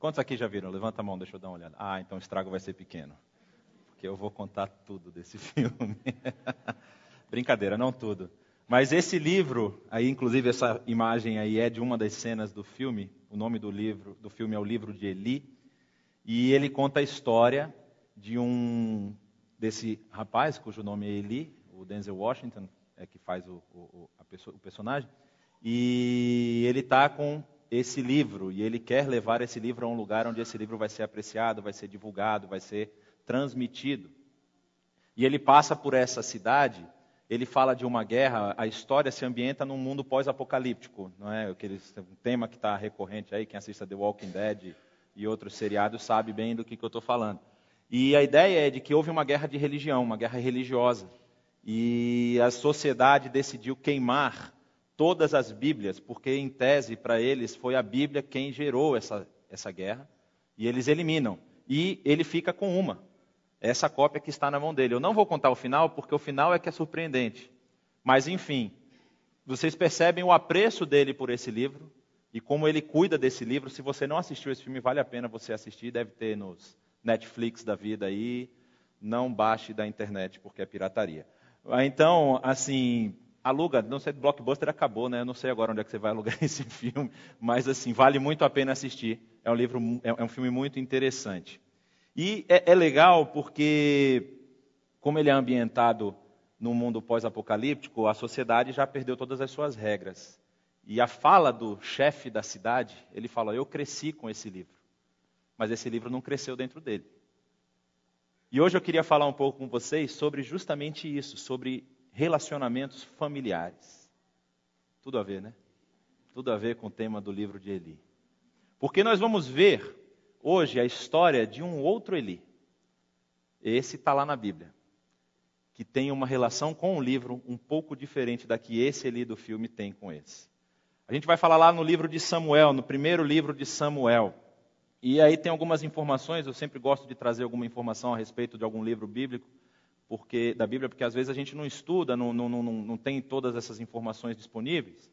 Quantos aqui já viram? Levanta a mão, deixa eu dar uma olhada. Ah, então o estrago vai ser pequeno. Porque eu vou contar tudo desse filme. Brincadeira, não tudo. Mas esse livro, aí inclusive essa imagem aí é de uma das cenas do filme. O nome do livro, do filme é o livro de Eli, e ele conta a história de um desse rapaz cujo nome é Eli, o Denzel Washington, é que faz o, o, pessoa, o personagem, e ele está com esse livro e ele quer levar esse livro a um lugar onde esse livro vai ser apreciado, vai ser divulgado, vai ser transmitido. E ele passa por essa cidade, ele fala de uma guerra, a história se ambienta num mundo pós-apocalíptico, não é? Aquele tema que está recorrente aí, quem assista The Walking Dead e outros seriados sabe bem do que, que eu estou falando. E a ideia é de que houve uma guerra de religião, uma guerra religiosa. E a sociedade decidiu queimar todas as Bíblias, porque, em tese, para eles, foi a Bíblia quem gerou essa, essa guerra. E eles eliminam. E ele fica com uma. Essa cópia que está na mão dele. Eu não vou contar o final, porque o final é que é surpreendente. Mas, enfim, vocês percebem o apreço dele por esse livro e como ele cuida desse livro. Se você não assistiu esse filme, vale a pena você assistir. Deve ter nos Netflix da vida aí. Não baixe da internet, porque é pirataria. Então, assim, aluga, não sei, Blockbuster acabou, né? Eu não sei agora onde é que você vai alugar esse filme, mas assim, vale muito a pena assistir. É um livro, é, é um filme muito interessante. E é, é legal porque, como ele é ambientado no mundo pós-apocalíptico, a sociedade já perdeu todas as suas regras. E a fala do chefe da cidade, ele fala: Eu cresci com esse livro, mas esse livro não cresceu dentro dele. E hoje eu queria falar um pouco com vocês sobre justamente isso, sobre relacionamentos familiares. Tudo a ver, né? Tudo a ver com o tema do livro de Eli. Porque nós vamos ver hoje a história de um outro Eli. Esse está lá na Bíblia. Que tem uma relação com o livro um pouco diferente da que esse Eli do filme tem com esse. A gente vai falar lá no livro de Samuel, no primeiro livro de Samuel. E aí tem algumas informações, eu sempre gosto de trazer alguma informação a respeito de algum livro bíblico, porque da Bíblia, porque às vezes a gente não estuda, não, não, não, não tem todas essas informações disponíveis.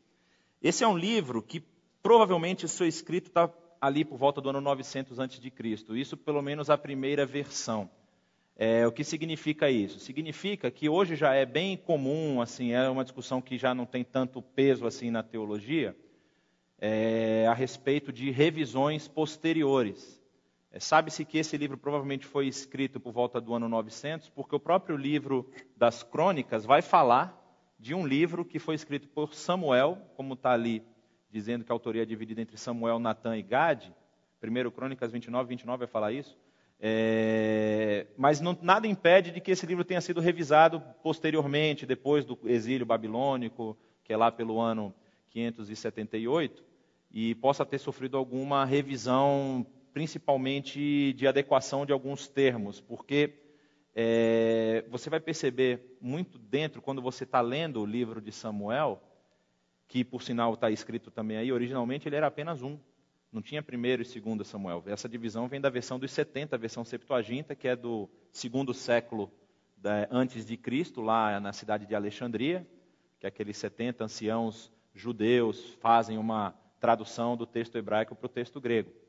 Esse é um livro que provavelmente foi escrito está ali por volta do ano 900 a.C. Isso pelo menos a primeira versão. É, o que significa isso? Significa que hoje já é bem comum, assim, é uma discussão que já não tem tanto peso assim na teologia, é, a respeito de revisões posteriores. É, Sabe-se que esse livro provavelmente foi escrito por volta do ano 900, porque o próprio livro das crônicas vai falar de um livro que foi escrito por Samuel, como está ali dizendo que a autoria é dividida entre Samuel, Natan e Gade. Primeiro Crônicas 29, 29 vai falar isso. É, mas não, nada impede de que esse livro tenha sido revisado posteriormente, depois do exílio babilônico, que é lá pelo ano 578 e possa ter sofrido alguma revisão, principalmente de adequação de alguns termos, porque é, você vai perceber muito dentro, quando você está lendo o livro de Samuel, que por sinal está escrito também aí, originalmente ele era apenas um, não tinha primeiro e segundo Samuel. Essa divisão vem da versão dos 70, a versão Septuaginta, que é do segundo século da, antes de Cristo, lá na cidade de Alexandria, que aqueles 70 anciãos judeus fazem uma tradução do texto hebraico para o texto grego.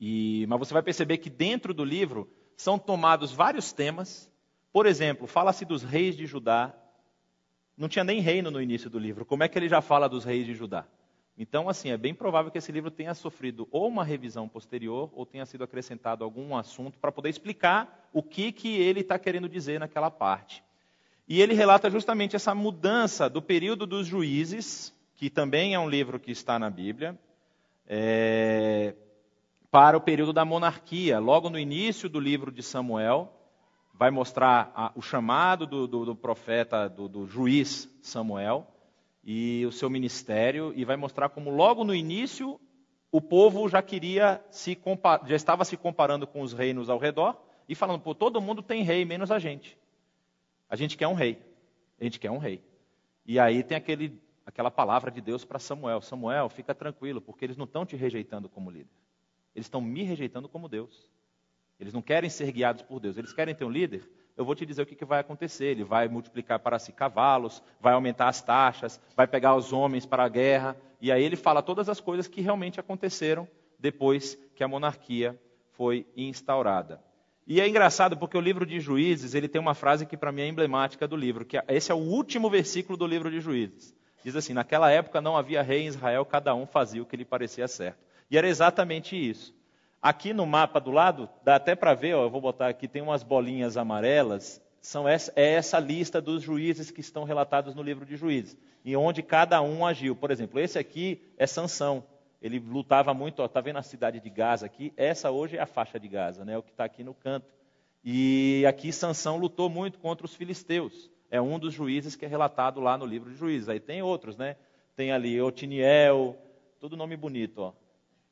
E, mas você vai perceber que dentro do livro são tomados vários temas. Por exemplo, fala-se dos reis de Judá. Não tinha nem reino no início do livro. Como é que ele já fala dos reis de Judá? Então, assim, é bem provável que esse livro tenha sofrido ou uma revisão posterior ou tenha sido acrescentado algum assunto para poder explicar o que, que ele está querendo dizer naquela parte. E ele relata justamente essa mudança do período dos juízes, que também é um livro que está na Bíblia, é, para o período da monarquia. Logo no início do livro de Samuel, vai mostrar a, o chamado do, do, do profeta, do, do, juiz Samuel, e o seu ministério, e vai mostrar como logo no início o povo já queria se já estava se comparando com os reinos ao redor e falando, pô, todo mundo tem rei, menos a gente. A gente quer um rei. A gente quer um rei. E aí tem aquele aquela palavra de Deus para Samuel: Samuel, fica tranquilo, porque eles não estão te rejeitando como líder. Eles estão me rejeitando como Deus. Eles não querem ser guiados por Deus, eles querem ter um líder. Eu vou te dizer o que, que vai acontecer. Ele vai multiplicar para si cavalos, vai aumentar as taxas, vai pegar os homens para a guerra. E aí ele fala todas as coisas que realmente aconteceram depois que a monarquia foi instaurada. E é engraçado porque o livro de Juízes, ele tem uma frase que para mim é emblemática do livro, que é, esse é o último versículo do livro de Juízes. Diz assim: Naquela época não havia rei em Israel, cada um fazia o que lhe parecia certo. E era exatamente isso. Aqui no mapa do lado, dá até para ver, ó, eu vou botar aqui, tem umas bolinhas amarelas, são essa, é essa lista dos juízes que estão relatados no livro de Juízes, e onde cada um agiu. Por exemplo, esse aqui é Sansão. Ele lutava muito, está vendo a cidade de Gaza aqui? Essa hoje é a faixa de Gaza, né, o que está aqui no canto. E aqui Sansão lutou muito contra os filisteus é um dos juízes que é relatado lá no livro de juízes. Aí tem outros, né? Tem ali Otiniel, todo nome bonito, ó.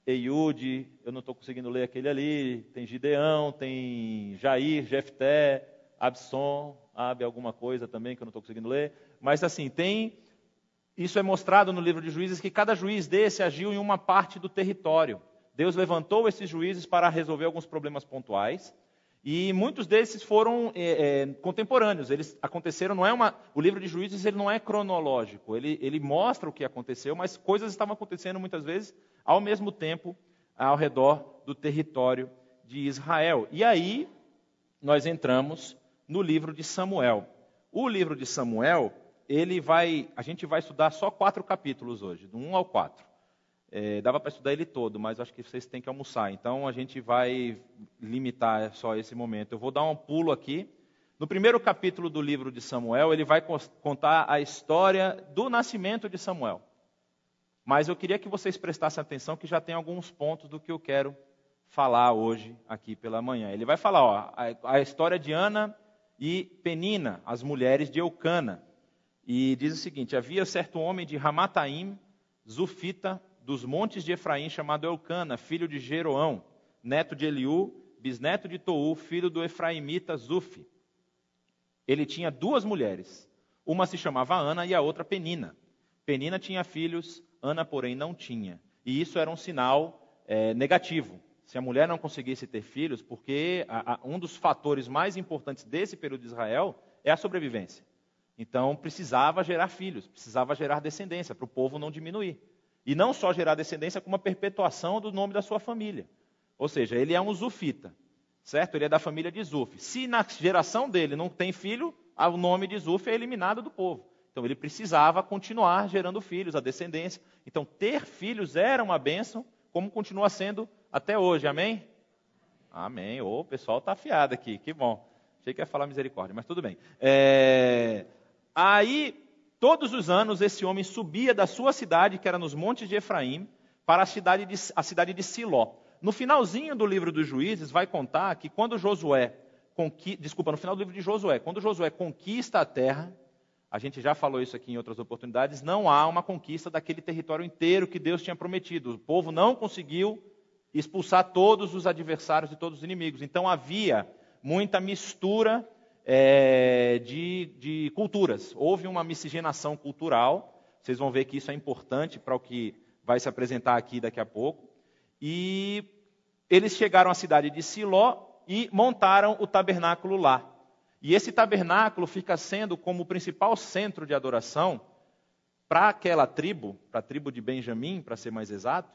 Eiude, eu não estou conseguindo ler aquele ali. Tem Gideão, tem Jair, Jefté, Abson, Ab alguma coisa também que eu não estou conseguindo ler. Mas assim, tem. Isso é mostrado no livro de juízes que cada juiz desse agiu em uma parte do território. Deus levantou esses juízes para resolver alguns problemas pontuais e muitos desses foram é, é, contemporâneos. Eles aconteceram, não é uma. O livro de Juízes ele não é cronológico. Ele, ele mostra o que aconteceu, mas coisas estavam acontecendo muitas vezes ao mesmo tempo ao redor do território de Israel. E aí nós entramos no livro de Samuel. O livro de Samuel, ele vai, a gente vai estudar só quatro capítulos hoje, do 1 ao 4. É, dava para estudar ele todo, mas acho que vocês têm que almoçar. Então a gente vai limitar só esse momento. Eu vou dar um pulo aqui. No primeiro capítulo do livro de Samuel, ele vai contar a história do nascimento de Samuel. Mas eu queria que vocês prestassem atenção que já tem alguns pontos do que eu quero falar hoje aqui pela manhã. Ele vai falar ó, a, a história de Ana e Penina, as mulheres de Eucana. E diz o seguinte: havia certo homem de Ramataim, Zufita, dos montes de Efraim, chamado Eucana, filho de Jeroão, neto de Eliú, bisneto de Tou, filho do Efraimita Zufi. Ele tinha duas mulheres. Uma se chamava Ana e a outra Penina. Penina tinha filhos, Ana, porém, não tinha. E isso era um sinal é, negativo. Se a mulher não conseguisse ter filhos, porque a, a, um dos fatores mais importantes desse período de Israel é a sobrevivência. Então, precisava gerar filhos, precisava gerar descendência, para o povo não diminuir. E não só gerar descendência, como a perpetuação do nome da sua família. Ou seja, ele é um zufita, certo? Ele é da família de Zuf. Se na geração dele não tem filho, o nome de Zuf é eliminado do povo. Então ele precisava continuar gerando filhos, a descendência. Então ter filhos era uma bênção, como continua sendo até hoje. Amém? Amém. O pessoal está afiado aqui, que bom. Achei que ia falar misericórdia, mas tudo bem. É... Aí Todos os anos esse homem subia da sua cidade, que era nos montes de Efraim, para a cidade de, a cidade de Siló. No finalzinho do livro dos juízes vai contar que quando Josué desculpa, no final do livro de Josué, quando Josué conquista a terra, a gente já falou isso aqui em outras oportunidades, não há uma conquista daquele território inteiro que Deus tinha prometido. O povo não conseguiu expulsar todos os adversários e todos os inimigos. Então havia muita mistura é, de, de culturas. Houve uma miscigenação cultural. Vocês vão ver que isso é importante para o que vai se apresentar aqui daqui a pouco. E eles chegaram à cidade de Siló e montaram o tabernáculo lá. E esse tabernáculo fica sendo como o principal centro de adoração para aquela tribo, para a tribo de Benjamim, para ser mais exato,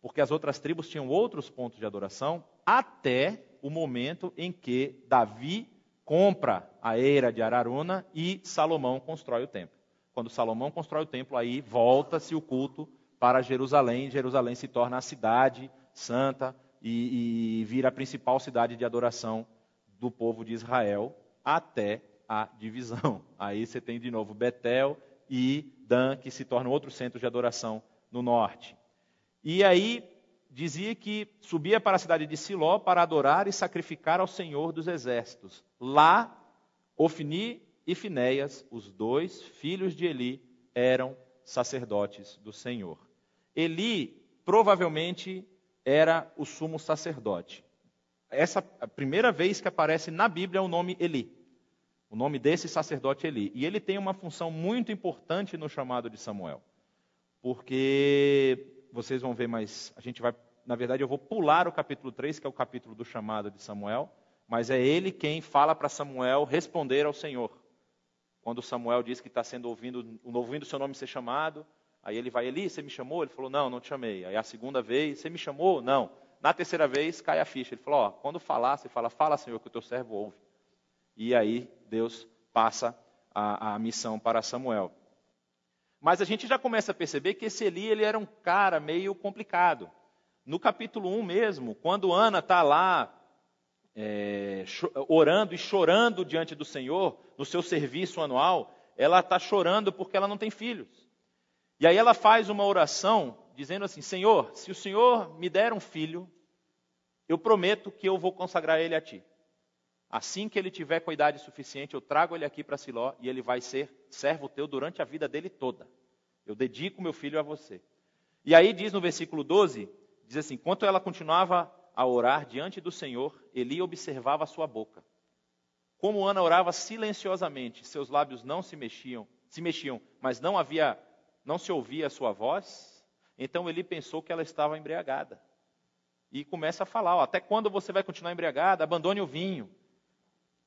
porque as outras tribos tinham outros pontos de adoração, até o momento em que Davi compra a eira de Araruna e Salomão constrói o templo. Quando Salomão constrói o templo, aí volta-se o culto para Jerusalém. Jerusalém se torna a cidade santa e, e vira a principal cidade de adoração do povo de Israel até a divisão. Aí você tem de novo Betel e Dan, que se tornam outro centro de adoração no norte. E aí dizia que subia para a cidade de Siló para adorar e sacrificar ao Senhor dos exércitos. Lá, Ofni e Finéias, os dois filhos de Eli, eram sacerdotes do Senhor. Eli provavelmente era o sumo sacerdote. Essa a primeira vez que aparece na Bíblia o nome Eli. O nome desse sacerdote Eli. E ele tem uma função muito importante no chamado de Samuel. Porque vocês vão ver mais. A gente vai, na verdade, eu vou pular o capítulo 3, que é o capítulo do chamado de Samuel, mas é ele quem fala para Samuel responder ao Senhor. Quando Samuel diz que está sendo ouvindo, ouvindo seu nome ser chamado, Aí ele vai, Eli, você me chamou? Ele falou, não, não te chamei. Aí a segunda vez, você me chamou? Não. Na terceira vez, cai a ficha. Ele falou, ó, quando falar, você fala, fala, Senhor, que o teu servo ouve. E aí Deus passa a, a missão para Samuel. Mas a gente já começa a perceber que esse Eli ele era um cara meio complicado. No capítulo 1 mesmo, quando Ana está lá é, orando e chorando diante do Senhor, no seu serviço anual, ela está chorando porque ela não tem filhos. E aí ela faz uma oração dizendo assim: Senhor, se o Senhor me der um filho, eu prometo que eu vou consagrar ele a ti. Assim que ele tiver com idade suficiente, eu trago ele aqui para Siló e ele vai ser servo teu durante a vida dele toda. Eu dedico meu filho a você. E aí diz no versículo 12, diz assim: "Quanto ela continuava a orar diante do Senhor, Eli observava sua boca. Como Ana orava silenciosamente, seus lábios não se mexiam, se mexiam, mas não havia, não se ouvia a sua voz. Então Eli pensou que ela estava embriagada. E começa a falar, ó, até quando você vai continuar embriagada? Abandone o vinho.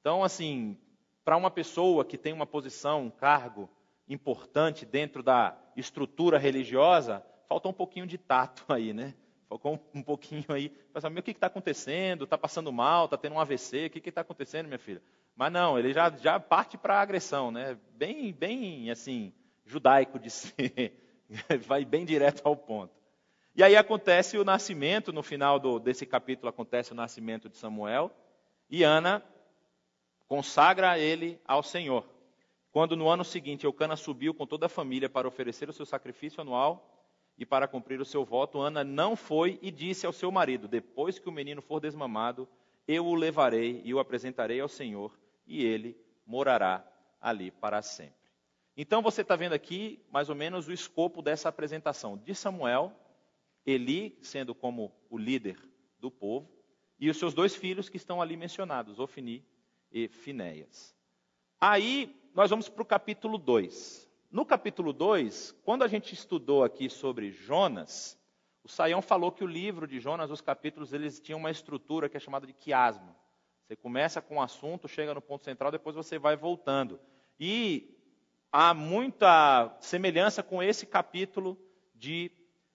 Então, assim, para uma pessoa que tem uma posição, um cargo importante dentro da estrutura religiosa, falta um pouquinho de tato aí, né? Focou um pouquinho aí, pensar, o que está acontecendo? Está passando mal? Está tendo um AVC? O que está acontecendo, minha filha? Mas não, ele já, já parte para a agressão, né? Bem, bem assim, judaico de ser, vai bem direto ao ponto. E aí acontece o nascimento, no final do, desse capítulo acontece o nascimento de Samuel, e Ana consagra ele ao Senhor. Quando no ano seguinte Eucana subiu com toda a família para oferecer o seu sacrifício anual, e para cumprir o seu voto, Ana não foi e disse ao seu marido: Depois que o menino for desmamado, eu o levarei e o apresentarei ao Senhor, e ele morará ali para sempre. Então você está vendo aqui mais ou menos o escopo dessa apresentação de Samuel, Eli sendo como o líder do povo, e os seus dois filhos que estão ali mencionados, Ofni e Finéias. Aí nós vamos para o capítulo 2. No capítulo 2, quando a gente estudou aqui sobre Jonas, o Saião falou que o livro de Jonas, os capítulos, eles tinham uma estrutura que é chamada de quiasma. Você começa com um assunto, chega no ponto central, depois você vai voltando. E há muita semelhança com esse capítulo de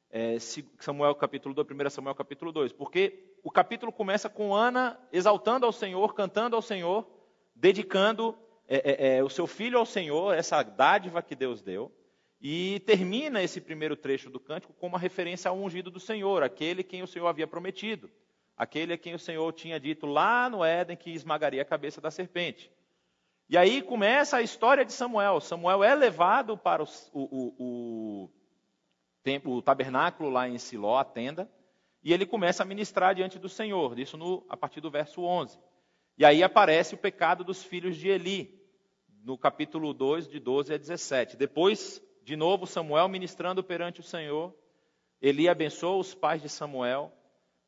é, Samuel capítulo 2, 1 Samuel capítulo 2, porque o capítulo começa com Ana exaltando ao Senhor, cantando ao Senhor, dedicando é, é, é, o seu filho ao Senhor, essa dádiva que Deus deu, e termina esse primeiro trecho do cântico com uma referência ao ungido do Senhor, aquele quem o Senhor havia prometido, aquele a quem o Senhor tinha dito lá no Éden que esmagaria a cabeça da serpente. E aí começa a história de Samuel. Samuel é levado para o, o, o, templo, o tabernáculo lá em Siló, a tenda, e ele começa a ministrar diante do Senhor, isso no, a partir do verso 11. E aí aparece o pecado dos filhos de Eli, no capítulo 2, de 12 a 17. Depois, de novo, Samuel ministrando perante o Senhor. Eli abençoa os pais de Samuel.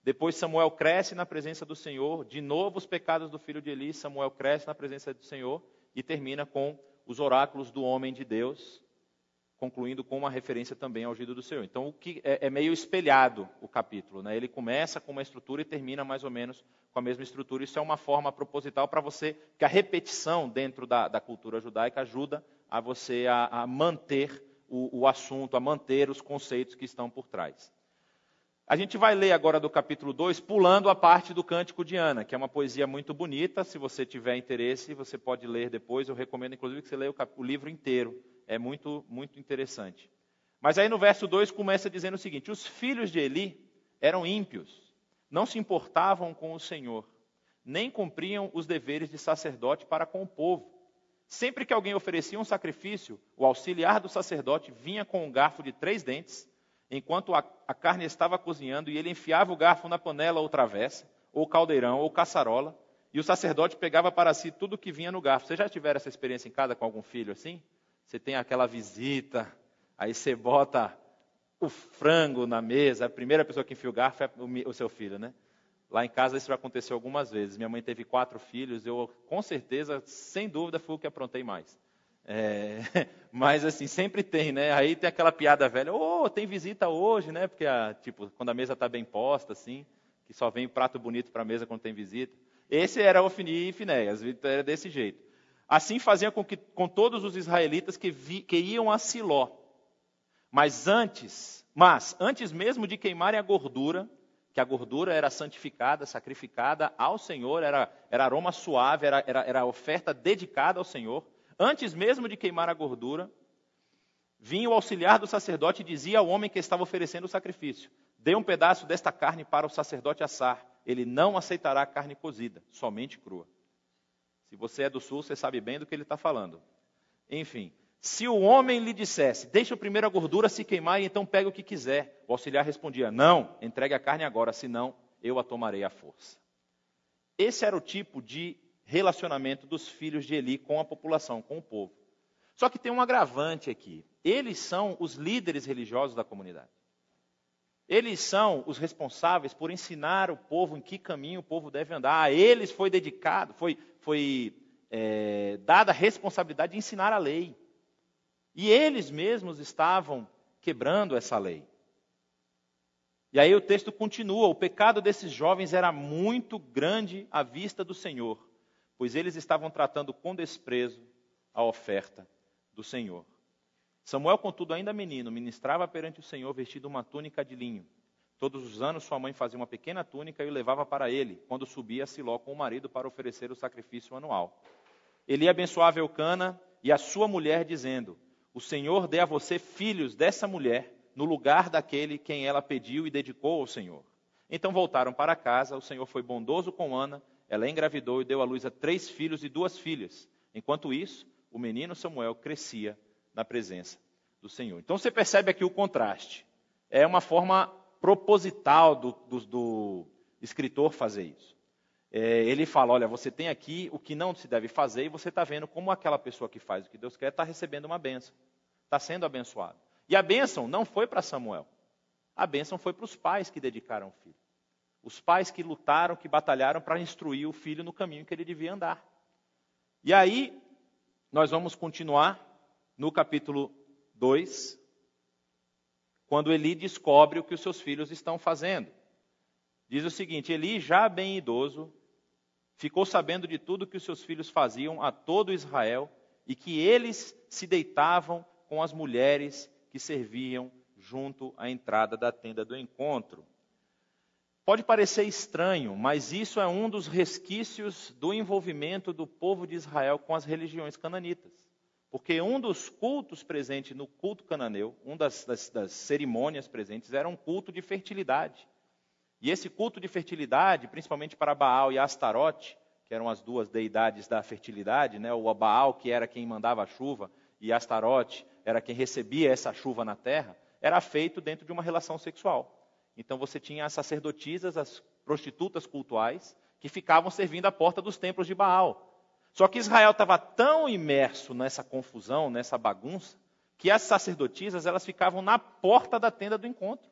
Depois, Samuel cresce na presença do Senhor. De novo, os pecados do filho de Eli. Samuel cresce na presença do Senhor. E termina com os oráculos do homem de Deus, concluindo com uma referência também ao ungido do Senhor. Então, o que é, é, meio espelhado o capítulo. Né? Ele começa com uma estrutura e termina mais ou menos com a mesma estrutura. Isso é uma forma proposital para você, que a repetição dentro da, da cultura judaica ajuda a você a, a manter o, o, assunto, a manter os conceitos que estão por trás. A gente vai ler agora do capítulo 2, pulando a parte do Cântico de Ana, que é uma poesia muito bonita. Se você tiver interesse, você pode ler depois. Eu recomendo, inclusive, que você leia o, o livro inteiro. É muito, muito interessante. Mas aí no verso 2 começa dizendo o seguinte: Os filhos de Eli eram ímpios não se importavam com o Senhor, nem cumpriam os deveres de sacerdote para com o povo. Sempre que alguém oferecia um sacrifício, o auxiliar do sacerdote vinha com um garfo de três dentes, enquanto a, a carne estava cozinhando, e ele enfiava o garfo na panela ou travessa, ou caldeirão, ou caçarola, e o sacerdote pegava para si tudo que vinha no garfo. Você já tiveram essa experiência em casa com algum filho assim? Você tem aquela visita, aí você bota o frango na mesa, a primeira pessoa que enfia o garfo é o seu filho, né? Lá em casa isso já aconteceu algumas vezes. Minha mãe teve quatro filhos, eu com certeza, sem dúvida, fui o que aprontei mais. É, mas assim, sempre tem, né? Aí tem aquela piada velha, oh, tem visita hoje, né? Porque, a, tipo, quando a mesa está bem posta, assim, que só vem prato bonito para a mesa quando tem visita. Esse era Ofni e Finéias, era desse jeito. Assim fazia com, que, com todos os israelitas que, vi, que iam a Siló. Mas antes, mas antes mesmo de queimarem a gordura, que a gordura era santificada, sacrificada ao Senhor, era, era aroma suave, era, era, era oferta dedicada ao Senhor. Antes mesmo de queimar a gordura, vinha o auxiliar do sacerdote e dizia ao homem que estava oferecendo o sacrifício: Dê um pedaço desta carne para o sacerdote assar. Ele não aceitará carne cozida, somente crua. Se você é do sul, você sabe bem do que ele está falando. Enfim, se o homem lhe dissesse, deixa primeiro a gordura se queimar e então pega o que quiser, o auxiliar respondia, não, entregue a carne agora, senão eu a tomarei à força. Esse era o tipo de relacionamento dos filhos de Eli com a população, com o povo. Só que tem um agravante aqui. Eles são os líderes religiosos da comunidade. Eles são os responsáveis por ensinar o povo em que caminho o povo deve andar. A eles foi dedicado, foi, foi é, dada a responsabilidade de ensinar a lei. E eles mesmos estavam quebrando essa lei. E aí o texto continua: o pecado desses jovens era muito grande à vista do Senhor, pois eles estavam tratando com desprezo a oferta do Senhor. Samuel, contudo, ainda menino, ministrava perante o Senhor vestido uma túnica de linho. Todos os anos sua mãe fazia uma pequena túnica e o levava para ele, quando subia a Siló com o marido para oferecer o sacrifício anual. Ele abençoava Eucana e a sua mulher, dizendo: o Senhor dê a você filhos dessa mulher, no lugar daquele quem ela pediu e dedicou ao Senhor. Então voltaram para casa, o Senhor foi bondoso com Ana, ela engravidou e deu à luz a três filhos e duas filhas. Enquanto isso, o menino Samuel crescia na presença do Senhor. Então você percebe aqui o contraste. É uma forma proposital do, do, do escritor fazer isso. É, ele fala: olha, você tem aqui o que não se deve fazer, e você está vendo como aquela pessoa que faz o que Deus quer está recebendo uma bênção, está sendo abençoado. E a bênção não foi para Samuel, a bênção foi para os pais que dedicaram o filho. Os pais que lutaram, que batalharam para instruir o filho no caminho que ele devia andar. E aí, nós vamos continuar no capítulo 2, quando Eli descobre o que os seus filhos estão fazendo. Diz o seguinte: Eli, já bem idoso, ficou sabendo de tudo que os seus filhos faziam a todo Israel e que eles se deitavam com as mulheres que serviam junto à entrada da tenda do encontro. Pode parecer estranho, mas isso é um dos resquícios do envolvimento do povo de Israel com as religiões cananitas. Porque um dos cultos presentes no culto cananeu, uma das, das, das cerimônias presentes, era um culto de fertilidade. E esse culto de fertilidade, principalmente para Baal e Astarote, que eram as duas deidades da fertilidade, né? o Baal, que era quem mandava a chuva, e Astarote era quem recebia essa chuva na terra, era feito dentro de uma relação sexual. Então você tinha as sacerdotisas, as prostitutas cultuais, que ficavam servindo à porta dos templos de Baal. Só que Israel estava tão imerso nessa confusão, nessa bagunça, que as sacerdotisas elas ficavam na porta da tenda do encontro.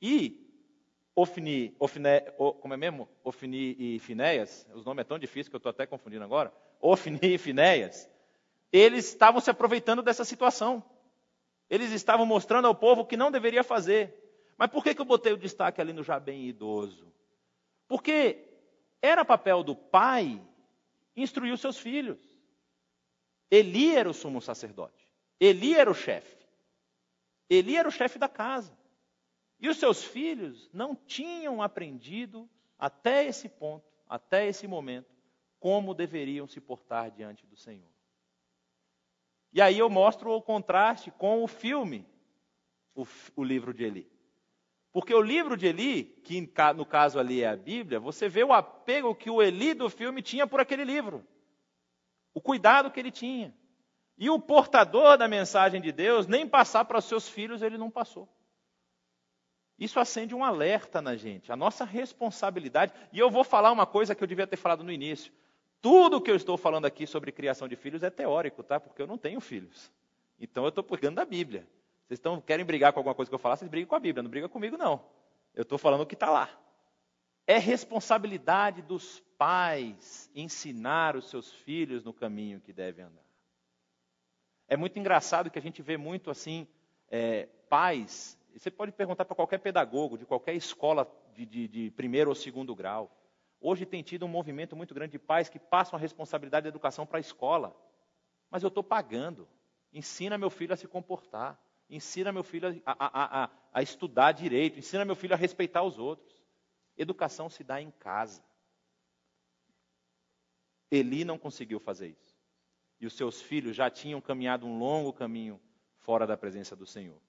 E Ofni, Ofne, como é mesmo? Ofni e Finéias, os nomes é tão difícil que eu estou até confundindo agora. Ofni e Finéias, eles estavam se aproveitando dessa situação. Eles estavam mostrando ao povo o que não deveria fazer. Mas por que, que eu botei o destaque ali no já bem idoso? Porque era papel do pai instruir os seus filhos. Eli era o sumo sacerdote. Eli era o chefe. Eli era o chefe da casa. E os seus filhos não tinham aprendido até esse ponto, até esse momento, como deveriam se portar diante do Senhor. E aí eu mostro o contraste com o filme, o, o livro de Eli. Porque o livro de Eli, que no caso ali é a Bíblia, você vê o apego que o Eli do filme tinha por aquele livro. O cuidado que ele tinha. E o portador da mensagem de Deus, nem passar para os seus filhos ele não passou. Isso acende um alerta na gente, a nossa responsabilidade. E eu vou falar uma coisa que eu devia ter falado no início. Tudo que eu estou falando aqui sobre criação de filhos é teórico, tá? Porque eu não tenho filhos. Então eu estou pegando da Bíblia. Vocês estão, querem brigar com alguma coisa que eu falar, vocês brigam com a Bíblia, não brigam comigo, não. Eu estou falando o que está lá. É responsabilidade dos pais ensinar os seus filhos no caminho que devem andar. É muito engraçado que a gente vê muito assim, é, pais você pode perguntar para qualquer pedagogo, de qualquer escola de, de, de, primeiro ou segundo grau. Hoje tem tido um movimento muito grande de pais que passam a responsabilidade da educação para a escola. Mas eu estou pagando. Ensina meu filho a se comportar. Ensina meu filho a, a, a, a estudar direito, ensina meu filho a respeitar os outros. Educação se dá em casa. Eli não conseguiu fazer isso. E os seus filhos já tinham caminhado um longo caminho fora da presença do Senhor.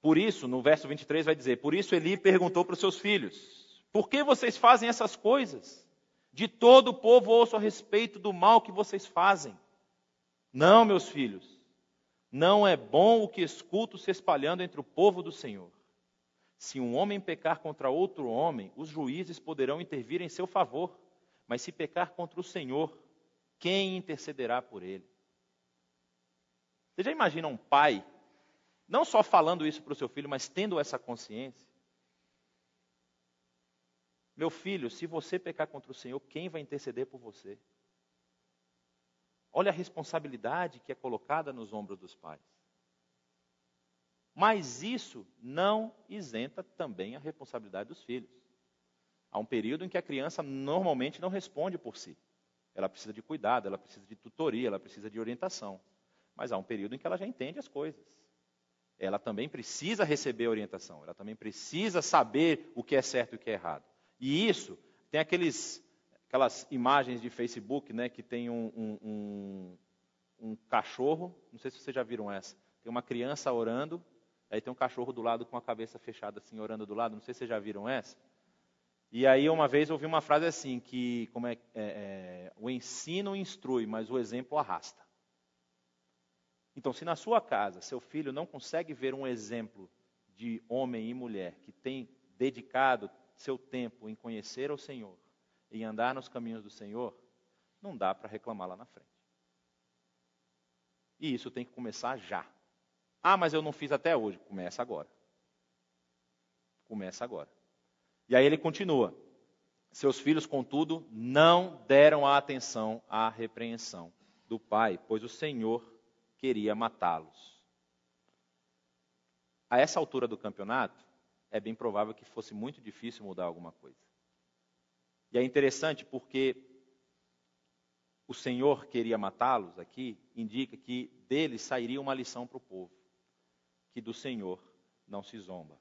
Por isso, no verso 23 vai dizer: Por isso Eli perguntou para os seus filhos: Por que vocês fazem essas coisas? De todo o povo ouço a respeito do mal que vocês fazem. Não, meus filhos, não é bom o que escuto se espalhando entre o povo do Senhor. Se um homem pecar contra outro homem, os juízes poderão intervir em seu favor. Mas se pecar contra o Senhor, quem intercederá por ele? Você já imagina um pai, não só falando isso para o seu filho, mas tendo essa consciência? Meu filho, se você pecar contra o Senhor, quem vai interceder por você? Olha a responsabilidade que é colocada nos ombros dos pais. Mas isso não isenta também a responsabilidade dos filhos. Há um período em que a criança normalmente não responde por si. Ela precisa de cuidado, ela precisa de tutoria, ela precisa de orientação. Mas há um período em que ela já entende as coisas. Ela também precisa receber orientação, ela também precisa saber o que é certo e o que é errado. E isso, tem aqueles, aquelas imagens de Facebook, né, que tem um, um, um, um cachorro, não sei se vocês já viram essa, tem uma criança orando, aí tem um cachorro do lado com a cabeça fechada assim, orando do lado, não sei se vocês já viram essa. E aí uma vez ouvi uma frase assim, que como é, é, é, o ensino instrui, mas o exemplo arrasta. Então, se na sua casa seu filho não consegue ver um exemplo de homem e mulher que tem dedicado seu tempo em conhecer o Senhor, em andar nos caminhos do Senhor, não dá para reclamar lá na frente. E isso tem que começar já. Ah, mas eu não fiz até hoje. Começa agora. Começa agora. E aí ele continua: Seus filhos, contudo, não deram a atenção à repreensão do pai, pois o Senhor queria matá-los. A essa altura do campeonato, é bem provável que fosse muito difícil mudar alguma coisa. E é interessante porque o Senhor queria matá-los aqui, indica que deles sairia uma lição para o povo: que do Senhor não se zomba.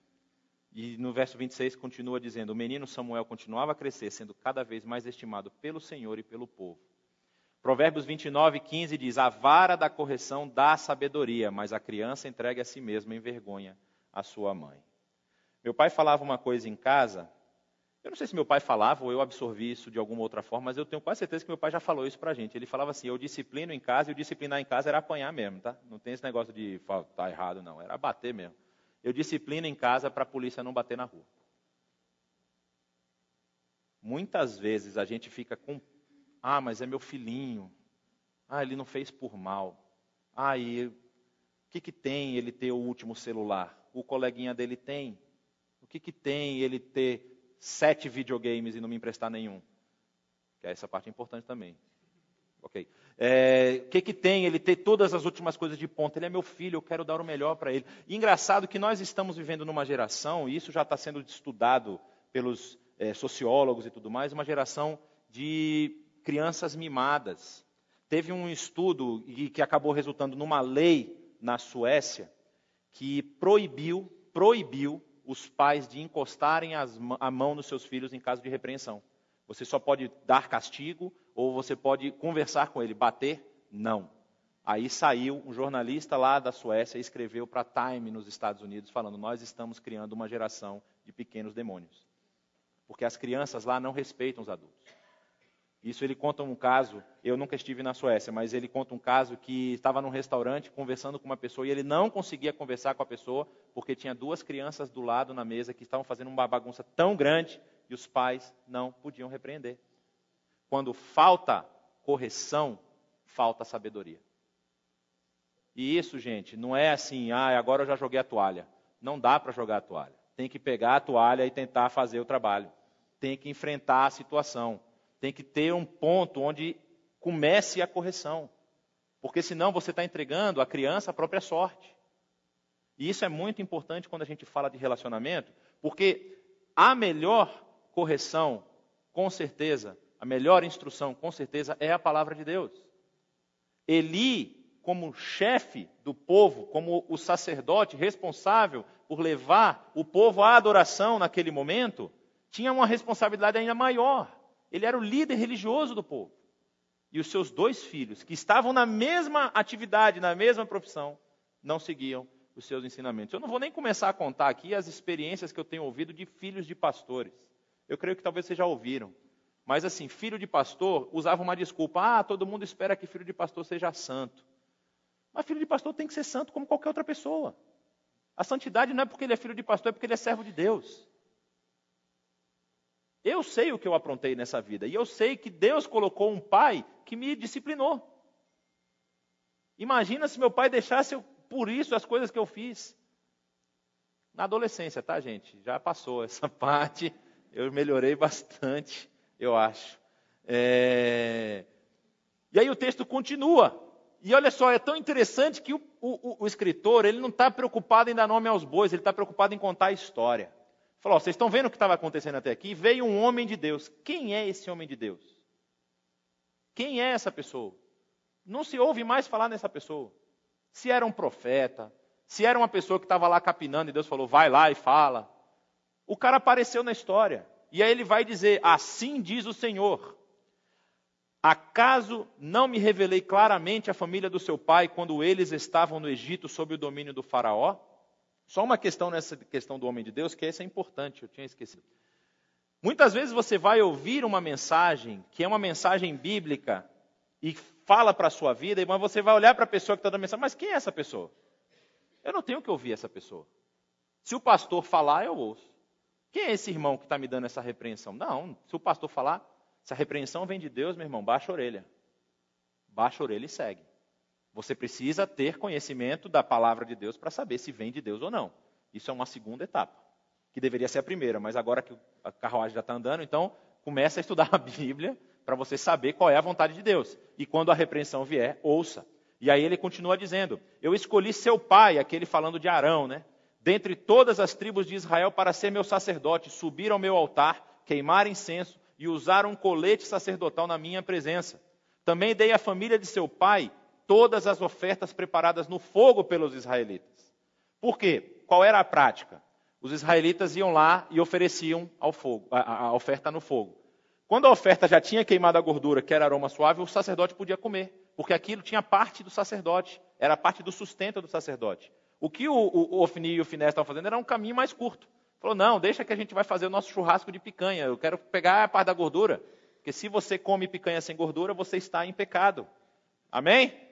E no verso 26 continua dizendo: O menino Samuel continuava a crescer, sendo cada vez mais estimado pelo Senhor e pelo povo. Provérbios 29, 15 diz: A vara da correção dá sabedoria, mas a criança entrega a si mesma em vergonha a sua mãe. Meu pai falava uma coisa em casa, eu não sei se meu pai falava ou eu absorvi isso de alguma outra forma, mas eu tenho quase certeza que meu pai já falou isso pra gente. Ele falava assim: eu disciplino em casa e o disciplinar em casa era apanhar mesmo, tá? Não tem esse negócio de tá errado, não, era bater mesmo eu disciplino em casa para a polícia não bater na rua. Muitas vezes a gente fica com, ah, mas é meu filhinho. Ah, ele não fez por mal. Ah, e o que, que tem ele ter o último celular? O coleguinha dele tem. O que, que tem ele ter sete videogames e não me emprestar nenhum? Que essa parte é importante também. Ok. É, o que, que tem ele ter todas as últimas coisas de ponta? Ele é meu filho, eu quero dar o melhor para ele. E engraçado que nós estamos vivendo numa geração, e isso já está sendo estudado pelos é, sociólogos e tudo mais, uma geração de crianças mimadas. Teve um estudo que acabou resultando numa lei na Suécia que proibiu, proibiu os pais de encostarem as, a mão nos seus filhos em caso de repreensão. Você só pode dar castigo ou você pode conversar com ele. Bater? Não. Aí saiu um jornalista lá da Suécia e escreveu para Time nos Estados Unidos falando: "Nós estamos criando uma geração de pequenos demônios". Porque as crianças lá não respeitam os adultos. Isso ele conta um caso, eu nunca estive na Suécia, mas ele conta um caso que estava num restaurante conversando com uma pessoa e ele não conseguia conversar com a pessoa porque tinha duas crianças do lado na mesa que estavam fazendo uma bagunça tão grande e os pais não podiam repreender. Quando falta correção, falta sabedoria. E isso, gente, não é assim, ah, agora eu já joguei a toalha. Não dá para jogar a toalha. Tem que pegar a toalha e tentar fazer o trabalho. Tem que enfrentar a situação. Tem que ter um ponto onde comece a correção. Porque senão você está entregando à criança a própria sorte. E isso é muito importante quando a gente fala de relacionamento, porque a melhor correção, com certeza, a melhor instrução, com certeza, é a palavra de Deus. Eli como chefe do povo, como o sacerdote responsável por levar o povo à adoração naquele momento, tinha uma responsabilidade ainda maior. Ele era o líder religioso do povo. E os seus dois filhos, que estavam na mesma atividade, na mesma profissão, não seguiam os seus ensinamentos. Eu não vou nem começar a contar aqui as experiências que eu tenho ouvido de filhos de pastores. Eu creio que talvez vocês já ouviram. Mas assim, filho de pastor usava uma desculpa: ah, todo mundo espera que filho de pastor seja santo. Mas filho de pastor tem que ser santo como qualquer outra pessoa. A santidade não é porque ele é filho de pastor, é porque ele é servo de Deus. Eu sei o que eu aprontei nessa vida. E eu sei que Deus colocou um pai que me disciplinou. Imagina se meu pai deixasse eu, por isso as coisas que eu fiz. Na adolescência, tá, gente? Já passou essa parte. Eu melhorei bastante, eu acho. É... E aí o texto continua. E olha só, é tão interessante que o, o, o escritor ele não está preocupado em dar nome aos bois, ele está preocupado em contar a história. Falou: vocês estão vendo o que estava acontecendo até aqui? Veio um homem de Deus. Quem é esse homem de Deus? Quem é essa pessoa? Não se ouve mais falar nessa pessoa. Se era um profeta, se era uma pessoa que estava lá capinando e Deus falou, vai lá e fala. O cara apareceu na história. E aí ele vai dizer: Assim diz o Senhor. Acaso não me revelei claramente a família do seu pai quando eles estavam no Egito sob o domínio do Faraó? Só uma questão nessa questão do homem de Deus, que essa é importante, eu tinha esquecido. Muitas vezes você vai ouvir uma mensagem, que é uma mensagem bíblica, e fala para a sua vida, mas você vai olhar para a pessoa que está dando a mensagem, mas quem é essa pessoa? Eu não tenho que ouvir essa pessoa. Se o pastor falar, eu ouço. Quem é esse irmão que está me dando essa repreensão? Não, se o pastor falar, se a repreensão vem de Deus, meu irmão, baixa a orelha. Baixa a orelha e segue. Você precisa ter conhecimento da palavra de Deus para saber se vem de Deus ou não. Isso é uma segunda etapa, que deveria ser a primeira, mas agora que a carruagem já está andando, então comece a estudar a Bíblia para você saber qual é a vontade de Deus. E quando a repreensão vier, ouça. E aí ele continua dizendo: Eu escolhi seu pai, aquele falando de Arão, né? Dentre todas as tribos de Israel para ser meu sacerdote, subir ao meu altar, queimar incenso e usar um colete sacerdotal na minha presença. Também dei à família de seu pai todas as ofertas preparadas no fogo pelos israelitas. Por quê? Qual era a prática? Os israelitas iam lá e ofereciam fogo, a, a oferta no fogo. Quando a oferta já tinha queimado a gordura, que era aroma suave, o sacerdote podia comer, porque aquilo tinha parte do sacerdote, era parte do sustento do sacerdote. O que o, o, o Ofni e o Finés estavam fazendo era um caminho mais curto. Falou, não, deixa que a gente vai fazer o nosso churrasco de picanha, eu quero pegar a parte da gordura, porque se você come picanha sem gordura, você está em pecado. Amém?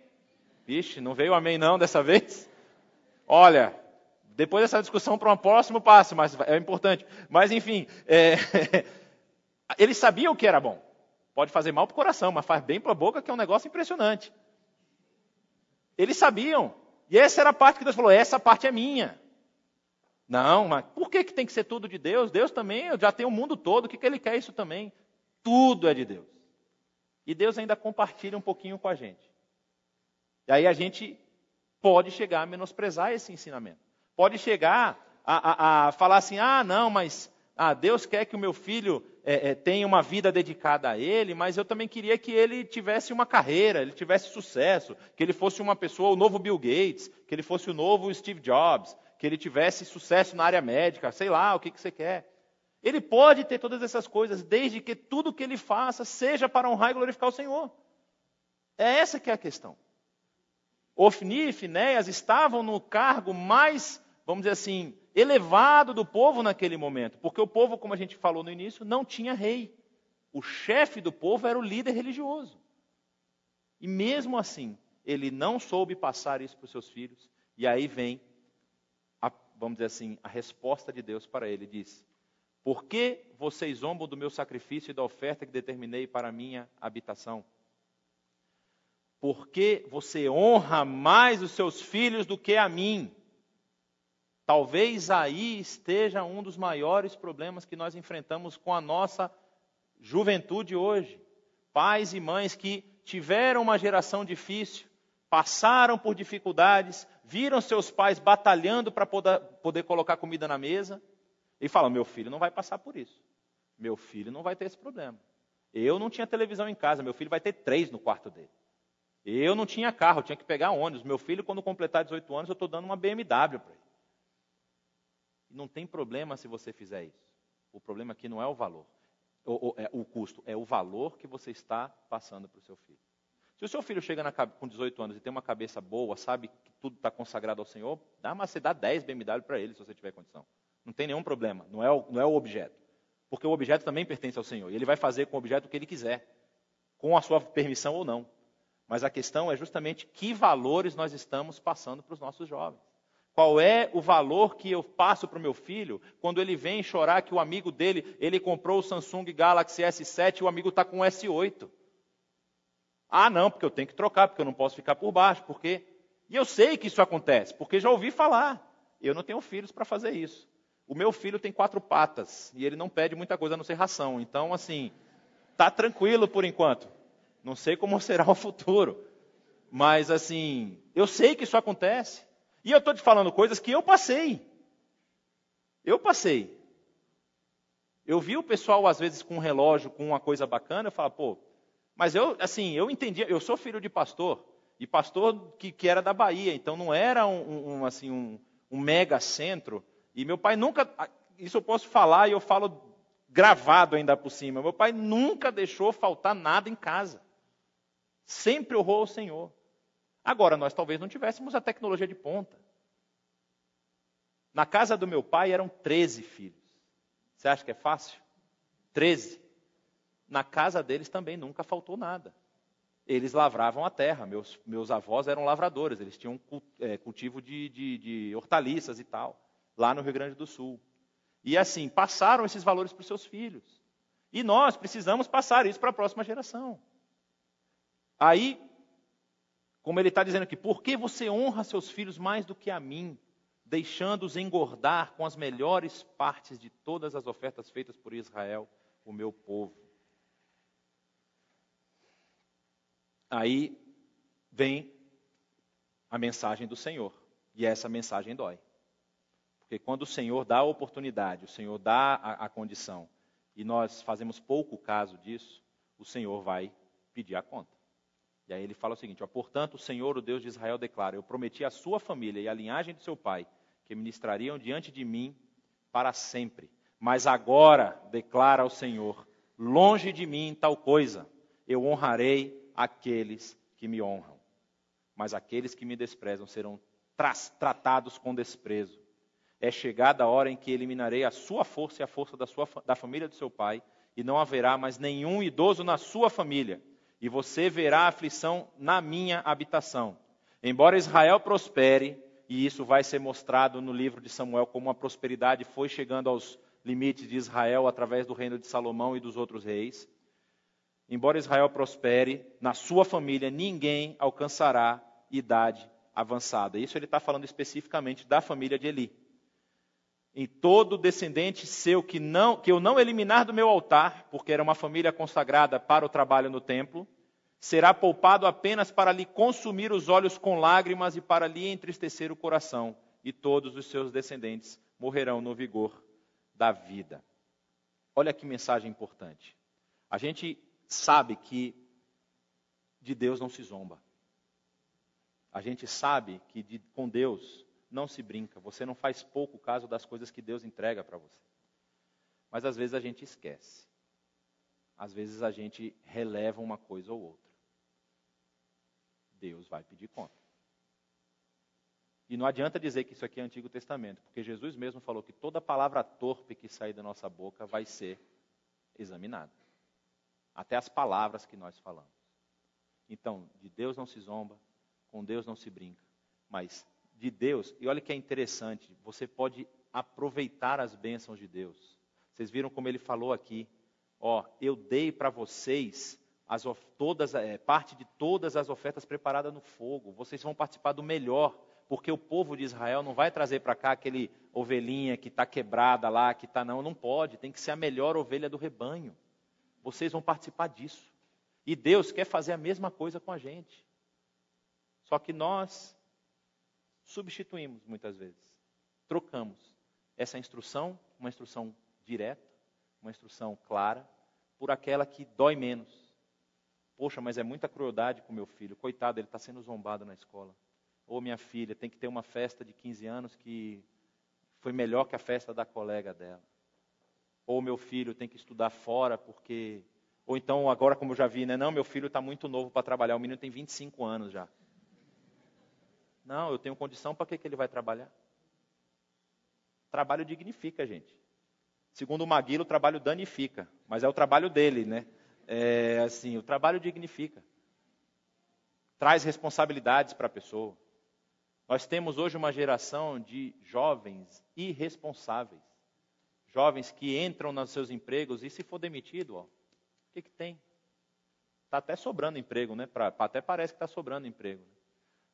Vixe, não veio amém não dessa vez? Olha, depois dessa discussão para um próximo passo, mas é importante. Mas enfim, é, eles sabiam que era bom. Pode fazer mal para o coração, mas faz bem para a boca, que é um negócio impressionante. Eles sabiam. E essa era a parte que Deus falou: essa parte é minha. Não, mas por que, que tem que ser tudo de Deus? Deus também já tem o mundo todo, o que, que ele quer isso também? Tudo é de Deus. E Deus ainda compartilha um pouquinho com a gente. E aí a gente pode chegar a menosprezar esse ensinamento. Pode chegar a, a, a falar assim: ah, não, mas ah, Deus quer que o meu filho é, é, tenha uma vida dedicada a Ele, mas eu também queria que ele tivesse uma carreira, ele tivesse sucesso, que ele fosse uma pessoa, o novo Bill Gates, que ele fosse o novo Steve Jobs, que ele tivesse sucesso na área médica, sei lá, o que, que você quer. Ele pode ter todas essas coisas, desde que tudo que ele faça seja para honrar e glorificar o Senhor. É essa que é a questão. Ofni e Finéias estavam no cargo mais, vamos dizer assim, elevado do povo naquele momento, porque o povo, como a gente falou no início, não tinha rei. O chefe do povo era o líder religioso. E mesmo assim, ele não soube passar isso para os seus filhos, e aí vem, a, vamos dizer assim, a resposta de Deus para ele: diz, Por que vocês zombam do meu sacrifício e da oferta que determinei para a minha habitação? Porque você honra mais os seus filhos do que a mim. Talvez aí esteja um dos maiores problemas que nós enfrentamos com a nossa juventude hoje. Pais e mães que tiveram uma geração difícil, passaram por dificuldades, viram seus pais batalhando para poder, poder colocar comida na mesa e falam: meu filho não vai passar por isso. Meu filho não vai ter esse problema. Eu não tinha televisão em casa, meu filho vai ter três no quarto dele. Eu não tinha carro, eu tinha que pegar ônibus. Meu filho, quando completar 18 anos, eu estou dando uma BMW para ele. Não tem problema se você fizer isso. O problema aqui não é o valor, o, é o custo, é o valor que você está passando para o seu filho. Se o seu filho chega na, com 18 anos e tem uma cabeça boa, sabe que tudo está consagrado ao Senhor, dá uma, você dá 10 BMW para ele, se você tiver condição. Não tem nenhum problema, não é, o, não é o objeto. Porque o objeto também pertence ao Senhor. E ele vai fazer com o objeto o que ele quiser, com a sua permissão ou não. Mas a questão é justamente que valores nós estamos passando para os nossos jovens. Qual é o valor que eu passo para o meu filho quando ele vem chorar que o amigo dele, ele comprou o Samsung Galaxy S7 e o amigo está com o S8? Ah, não, porque eu tenho que trocar, porque eu não posso ficar por baixo, porque. E eu sei que isso acontece, porque já ouvi falar. Eu não tenho filhos para fazer isso. O meu filho tem quatro patas e ele não pede muita coisa a não ser ração. Então, assim, tá tranquilo por enquanto. Não sei como será o futuro. Mas, assim, eu sei que isso acontece. E eu estou te falando coisas que eu passei. Eu passei. Eu vi o pessoal, às vezes, com um relógio, com uma coisa bacana, eu falo, pô, mas eu, assim, eu entendia, eu sou filho de pastor, e pastor que, que era da Bahia, então não era um, um assim, um, um mega centro, e meu pai nunca, isso eu posso falar e eu falo gravado ainda por cima, meu pai nunca deixou faltar nada em casa. Sempre honrou o Senhor. Agora, nós talvez não tivéssemos a tecnologia de ponta. Na casa do meu pai eram 13 filhos. Você acha que é fácil? 13. Na casa deles também nunca faltou nada. Eles lavravam a terra. Meus, meus avós eram lavradores. Eles tinham é, cultivo de, de, de hortaliças e tal, lá no Rio Grande do Sul. E assim, passaram esses valores para os seus filhos. E nós precisamos passar isso para a próxima geração. Aí, como ele está dizendo aqui, por que você honra seus filhos mais do que a mim, deixando-os engordar com as melhores partes de todas as ofertas feitas por Israel, o meu povo? Aí vem a mensagem do Senhor, e essa mensagem dói. Porque quando o Senhor dá a oportunidade, o Senhor dá a, a condição, e nós fazemos pouco caso disso, o Senhor vai pedir a conta. E aí ele fala o seguinte: ó, portanto, o Senhor, o Deus de Israel, declara: Eu prometi à sua família e à linhagem de seu pai que ministrariam diante de mim para sempre. Mas agora, declara o Senhor, longe de mim tal coisa. Eu honrarei aqueles que me honram. Mas aqueles que me desprezam serão tratados com desprezo. É chegada a hora em que eliminarei a sua força e a força da, sua, da família do seu pai, e não haverá mais nenhum idoso na sua família e você verá aflição na minha habitação. Embora Israel prospere, e isso vai ser mostrado no livro de Samuel, como a prosperidade foi chegando aos limites de Israel através do reino de Salomão e dos outros reis. Embora Israel prospere, na sua família ninguém alcançará idade avançada. Isso ele está falando especificamente da família de Eli. Em todo descendente seu que, não, que eu não eliminar do meu altar, porque era uma família consagrada para o trabalho no templo, será poupado apenas para lhe consumir os olhos com lágrimas e para lhe entristecer o coração, e todos os seus descendentes morrerão no vigor da vida. Olha que mensagem importante. A gente sabe que de Deus não se zomba. A gente sabe que de, com Deus não se brinca. Você não faz pouco caso das coisas que Deus entrega para você. Mas às vezes a gente esquece. Às vezes a gente releva uma coisa ou outra. Deus vai pedir conta. E não adianta dizer que isso aqui é Antigo Testamento, porque Jesus mesmo falou que toda palavra torpe que sair da nossa boca vai ser examinada. Até as palavras que nós falamos. Então, de Deus não se zomba, com Deus não se brinca, mas de Deus, e olha que é interessante, você pode aproveitar as bênçãos de Deus. Vocês viram como ele falou aqui, ó, eu dei para vocês as, todas, é, parte de todas as ofertas preparadas no fogo. Vocês vão participar do melhor, porque o povo de Israel não vai trazer para cá aquele ovelhinha que está quebrada lá, que está não, não pode. Tem que ser a melhor ovelha do rebanho. Vocês vão participar disso. E Deus quer fazer a mesma coisa com a gente. Só que nós substituímos muitas vezes, trocamos essa instrução, uma instrução direta, uma instrução clara, por aquela que dói menos Poxa, mas é muita crueldade com meu filho. Coitado, ele está sendo zombado na escola. Ou minha filha tem que ter uma festa de 15 anos que foi melhor que a festa da colega dela. Ou meu filho tem que estudar fora porque. Ou então, agora, como eu já vi, né? Não, meu filho está muito novo para trabalhar. O menino tem 25 anos já. Não, eu tenho condição, para que, que ele vai trabalhar? Trabalho dignifica, gente. Segundo o Maguila, o trabalho danifica. Mas é o trabalho dele, né? É, assim, o trabalho dignifica. Traz responsabilidades para a pessoa. Nós temos hoje uma geração de jovens irresponsáveis. Jovens que entram nos seus empregos e se for demitido, ó, o que, que tem? Está até sobrando emprego, né? Pra, até parece que está sobrando emprego.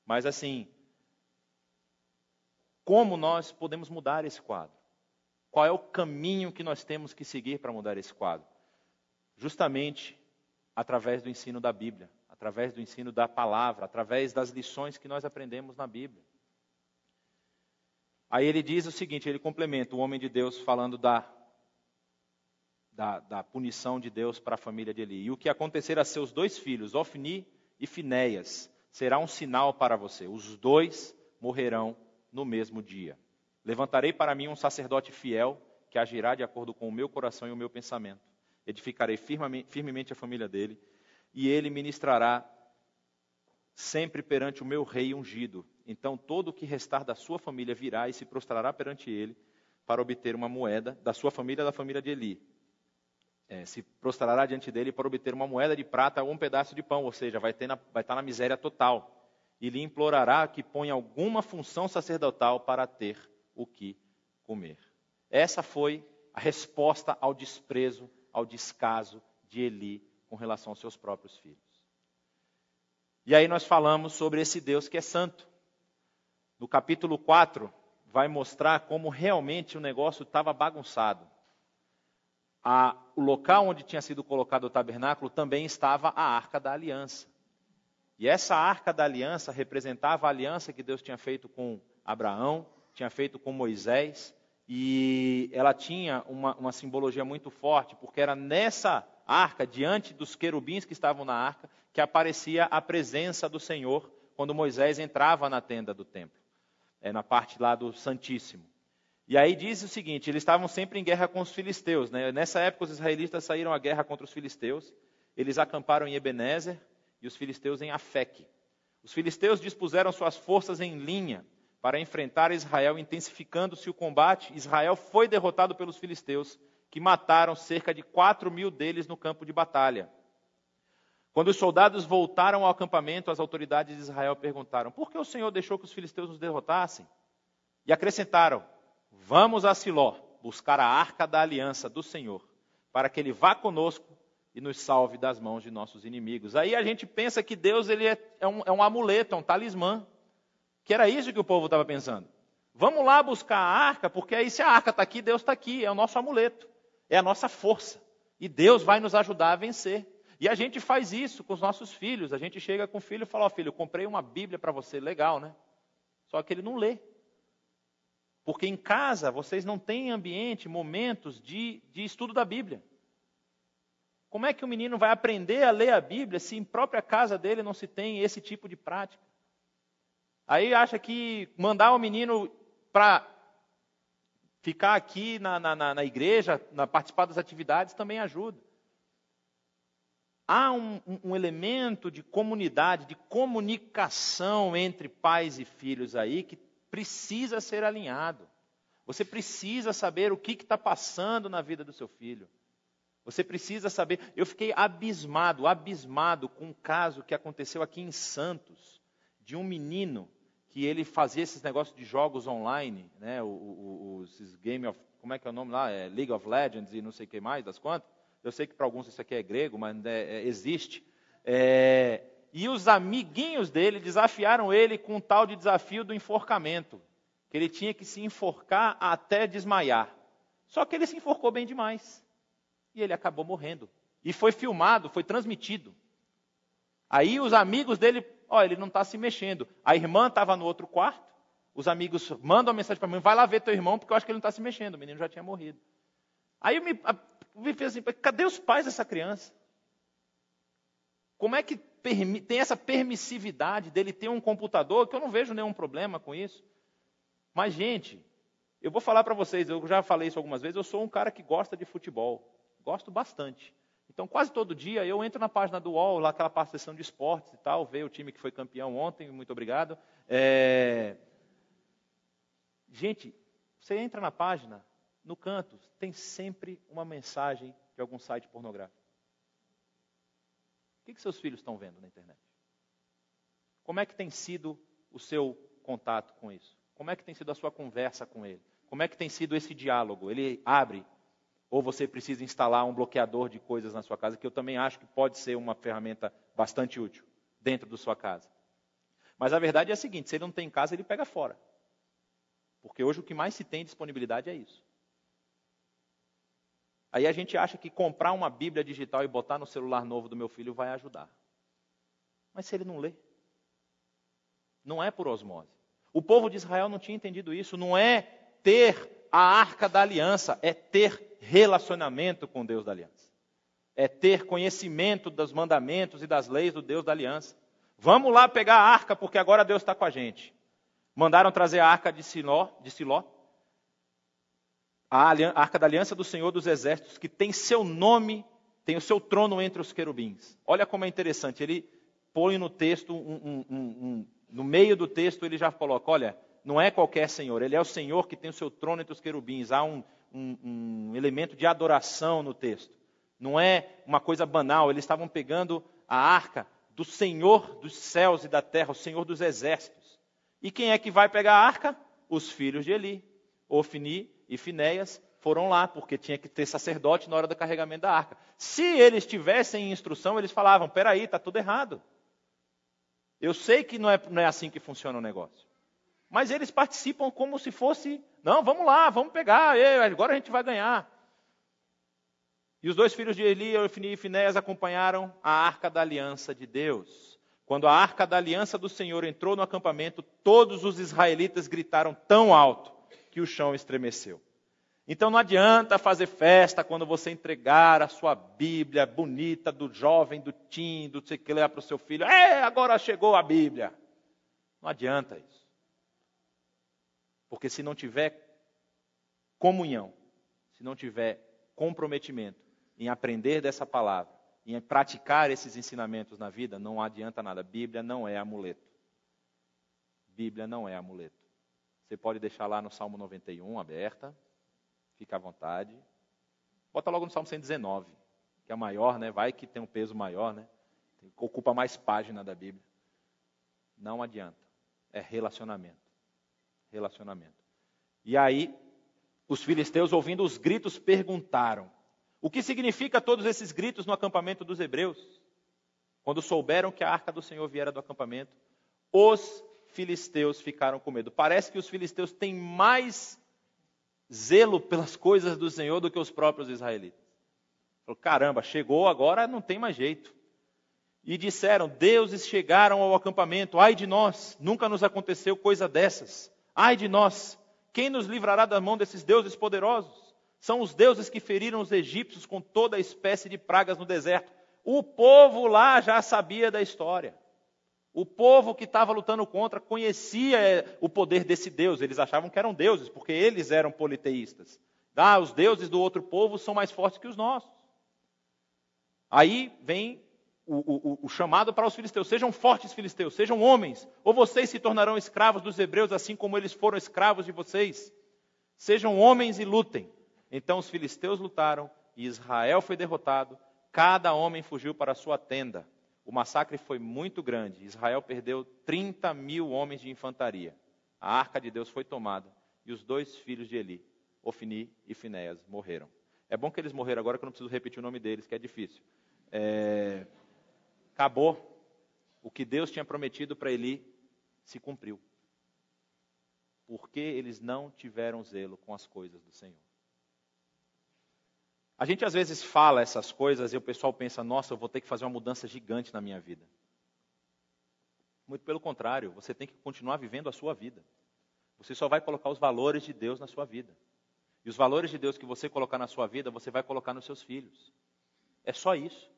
Mas assim, como nós podemos mudar esse quadro? Qual é o caminho que nós temos que seguir para mudar esse quadro? Justamente através do ensino da Bíblia através do ensino da palavra, através das lições que nós aprendemos na Bíblia. Aí ele diz o seguinte: ele complementa o homem de Deus falando da, da, da punição de Deus para a família de Eli. E o que acontecer a seus dois filhos, Ofni e Finéias, será um sinal para você. Os dois morrerão no mesmo dia. Levantarei para mim um sacerdote fiel que agirá de acordo com o meu coração e o meu pensamento. Edificarei firmemente a família dele e ele ministrará sempre perante o meu rei ungido. Então todo o que restar da sua família virá e se prostrará perante ele para obter uma moeda da sua família, da família de Eli. É, se prostrará diante dele para obter uma moeda de prata ou um pedaço de pão, ou seja, vai, na, vai estar na miséria total. E lhe implorará que ponha alguma função sacerdotal para ter o que comer. Essa foi a resposta ao desprezo, ao descaso de Eli com relação aos seus próprios filhos. E aí nós falamos sobre esse Deus que é santo. No capítulo 4, vai mostrar como realmente o negócio estava bagunçado. A, o local onde tinha sido colocado o tabernáculo também estava a arca da aliança. E essa arca da aliança representava a aliança que Deus tinha feito com Abraão, tinha feito com Moisés, e ela tinha uma, uma simbologia muito forte, porque era nessa arca, diante dos querubins que estavam na arca, que aparecia a presença do Senhor quando Moisés entrava na tenda do templo, é, na parte lá do Santíssimo. E aí diz o seguinte: eles estavam sempre em guerra com os filisteus. Né? Nessa época, os israelitas saíram à guerra contra os filisteus. Eles acamparam em Ebenezer e os filisteus em Afeque. Os filisteus dispuseram suas forças em linha para enfrentar Israel, intensificando-se o combate. Israel foi derrotado pelos filisteus que mataram cerca de 4 mil deles no campo de batalha. Quando os soldados voltaram ao acampamento, as autoridades de Israel perguntaram: por que o Senhor deixou que os filisteus nos derrotassem? E acrescentaram: vamos a Siló buscar a arca da aliança do Senhor, para que ele vá conosco e nos salve das mãos de nossos inimigos. Aí a gente pensa que Deus ele é, é, um, é um amuleto, é um talismã. Que era isso que o povo estava pensando. Vamos lá buscar a arca, porque aí se a arca está aqui, Deus está aqui, é o nosso amuleto é a nossa força. E Deus vai nos ajudar a vencer. E a gente faz isso com os nossos filhos. A gente chega com o filho e fala: Ó, oh, filho, comprei uma Bíblia para você, legal, né? Só que ele não lê. Porque em casa vocês não têm ambiente, momentos de, de estudo da Bíblia. Como é que o menino vai aprender a ler a Bíblia se em própria casa dele não se tem esse tipo de prática? Aí acha que mandar o menino para Ficar aqui na, na, na igreja, na, participar das atividades também ajuda. Há um, um elemento de comunidade, de comunicação entre pais e filhos aí que precisa ser alinhado. Você precisa saber o que está passando na vida do seu filho. Você precisa saber. Eu fiquei abismado, abismado com um caso que aconteceu aqui em Santos, de um menino que ele fazia esses negócios de jogos online, né, os, Game of, como é que é o nome lá, é League of Legends e não sei o que mais, das quantas. Eu sei que para alguns isso aqui é grego, mas é, é, existe. É, e os amiguinhos dele desafiaram ele com um tal de desafio do enforcamento, que ele tinha que se enforcar até desmaiar. Só que ele se enforcou bem demais. E ele acabou morrendo. E foi filmado, foi transmitido. Aí os amigos dele Ó, ele não está se mexendo. A irmã estava no outro quarto. Os amigos mandam uma mensagem para mim: vai lá ver teu irmão, porque eu acho que ele não está se mexendo. O menino já tinha morrido. Aí eu me, me fiz assim: cadê os pais dessa criança? Como é que tem essa permissividade dele ter um computador, que eu não vejo nenhum problema com isso. Mas, gente, eu vou falar para vocês, eu já falei isso algumas vezes, eu sou um cara que gosta de futebol. Gosto bastante. Então, quase todo dia eu entro na página do UOL, lá aquela parte seção de esportes e tal, ver o time que foi campeão ontem, muito obrigado. É... Gente, você entra na página, no canto, tem sempre uma mensagem de algum site pornográfico. O que, que seus filhos estão vendo na internet? Como é que tem sido o seu contato com isso? Como é que tem sido a sua conversa com ele? Como é que tem sido esse diálogo? Ele abre ou você precisa instalar um bloqueador de coisas na sua casa, que eu também acho que pode ser uma ferramenta bastante útil dentro da sua casa. Mas a verdade é a seguinte: se ele não tem em casa, ele pega fora. Porque hoje o que mais se tem disponibilidade é isso. Aí a gente acha que comprar uma Bíblia digital e botar no celular novo do meu filho vai ajudar. Mas se ele não lê, não é por osmose. O povo de Israel não tinha entendido isso. Não é ter a arca da aliança, é ter relacionamento com Deus da aliança. É ter conhecimento dos mandamentos e das leis do Deus da aliança. Vamos lá pegar a arca, porque agora Deus está com a gente. Mandaram trazer a arca de Siló, de Siló a arca da aliança do Senhor dos Exércitos, que tem seu nome, tem o seu trono entre os querubins. Olha como é interessante, ele põe no texto, um, um, um, no meio do texto, ele já coloca: olha, não é qualquer Senhor, ele é o Senhor que tem o seu trono entre os querubins. Há um, um elemento de adoração no texto. Não é uma coisa banal, eles estavam pegando a arca do Senhor dos céus e da terra, o Senhor dos exércitos. E quem é que vai pegar a arca? Os filhos de Eli, Ofni e Finéias foram lá, porque tinha que ter sacerdote na hora do carregamento da arca. Se eles tivessem instrução, eles falavam: peraí, está tudo errado. Eu sei que não é, não é assim que funciona o negócio. Mas eles participam como se fosse: não, vamos lá, vamos pegar, agora a gente vai ganhar. E os dois filhos de Eli, Ofni e Finéias, acompanharam a arca da aliança de Deus. Quando a arca da aliança do Senhor entrou no acampamento, todos os israelitas gritaram tão alto que o chão estremeceu. Então não adianta fazer festa quando você entregar a sua Bíblia bonita do jovem, do tim, do sei que para o seu filho. É, agora chegou a Bíblia. Não adianta isso. Porque se não tiver comunhão, se não tiver comprometimento em aprender dessa palavra, em praticar esses ensinamentos na vida, não adianta nada. Bíblia não é amuleto. Bíblia não é amuleto. Você pode deixar lá no Salmo 91 aberta, fica à vontade. Bota logo no Salmo 119, que é maior, né? Vai que tem um peso maior, né? Ocupa mais página da Bíblia. Não adianta. É relacionamento. Relacionamento. E aí, os filisteus, ouvindo os gritos, perguntaram: O que significa todos esses gritos no acampamento dos hebreus? Quando souberam que a arca do Senhor viera do acampamento, os filisteus ficaram com medo. Parece que os filisteus têm mais zelo pelas coisas do Senhor do que os próprios israelitas. Falou, caramba, chegou agora, não tem mais jeito. E disseram: Deuses chegaram ao acampamento, ai de nós, nunca nos aconteceu coisa dessas. Ai de nós, quem nos livrará da mão desses deuses poderosos? São os deuses que feriram os egípcios com toda espécie de pragas no deserto. O povo lá já sabia da história. O povo que estava lutando contra conhecia é, o poder desse Deus. Eles achavam que eram deuses, porque eles eram politeístas. Ah, os deuses do outro povo são mais fortes que os nossos. Aí vem o, o, o, chamado para os filisteus: sejam fortes, filisteus, sejam homens, ou vocês se tornarão escravos dos hebreus, assim como eles foram escravos de vocês. Sejam homens e lutem. Então os filisteus lutaram e Israel foi derrotado. Cada homem fugiu para a sua tenda. O massacre foi muito grande. Israel perdeu 30 mil homens de infantaria. A arca de Deus foi tomada. E os dois filhos de Eli, Ofni e Finéas, morreram. É bom que eles morreram agora que eu não preciso repetir o nome deles, que é difícil. É... Acabou. O que Deus tinha prometido para Eli se cumpriu. Porque eles não tiveram zelo com as coisas do Senhor. A gente às vezes fala essas coisas e o pessoal pensa, nossa, eu vou ter que fazer uma mudança gigante na minha vida. Muito pelo contrário, você tem que continuar vivendo a sua vida. Você só vai colocar os valores de Deus na sua vida. E os valores de Deus que você colocar na sua vida, você vai colocar nos seus filhos. É só isso.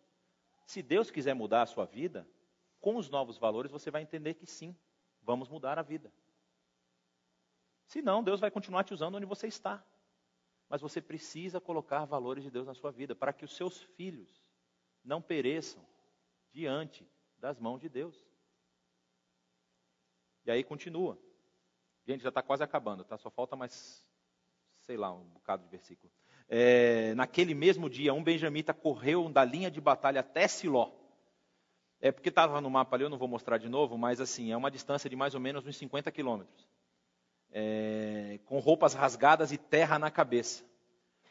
Se Deus quiser mudar a sua vida, com os novos valores você vai entender que sim, vamos mudar a vida. Se não, Deus vai continuar te usando onde você está. Mas você precisa colocar valores de Deus na sua vida para que os seus filhos não pereçam diante das mãos de Deus. E aí continua. Gente, já está quase acabando, tá? Só falta mais, sei lá, um bocado de versículo. É, naquele mesmo dia, um benjamita correu da linha de batalha até Siló. É porque estava no mapa ali, eu não vou mostrar de novo, mas assim, é uma distância de mais ou menos uns 50 quilômetros. É, com roupas rasgadas e terra na cabeça.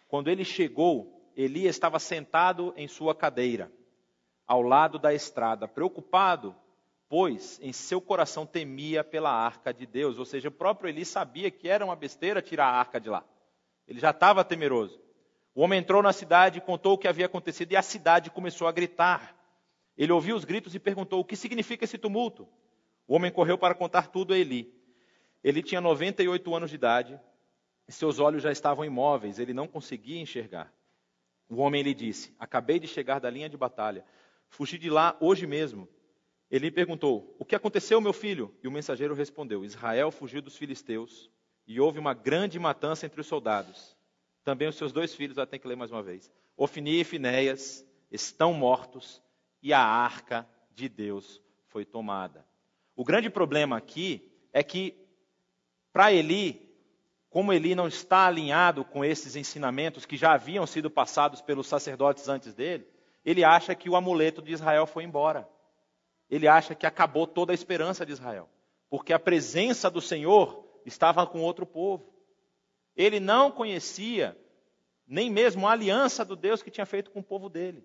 Quando ele chegou, Eli estava sentado em sua cadeira, ao lado da estrada, preocupado, pois em seu coração temia pela arca de Deus. Ou seja, o próprio Eli sabia que era uma besteira tirar a arca de lá. Ele já estava temeroso. O homem entrou na cidade e contou o que havia acontecido, e a cidade começou a gritar. Ele ouviu os gritos e perguntou: O que significa esse tumulto? O homem correu para contar tudo a Eli. Ele tinha 98 anos de idade e seus olhos já estavam imóveis, ele não conseguia enxergar. O homem lhe disse: Acabei de chegar da linha de batalha, fugi de lá hoje mesmo. Ele perguntou: O que aconteceu, meu filho? E o mensageiro respondeu: Israel fugiu dos filisteus e houve uma grande matança entre os soldados. Também os seus dois filhos, já tem que ler mais uma vez. Ofni e Finéias estão mortos e a arca de Deus foi tomada. O grande problema aqui é que, para Eli, como Eli não está alinhado com esses ensinamentos que já haviam sido passados pelos sacerdotes antes dele, ele acha que o amuleto de Israel foi embora. Ele acha que acabou toda a esperança de Israel. Porque a presença do Senhor estava com outro povo. Ele não conhecia nem mesmo a aliança do Deus que tinha feito com o povo dele.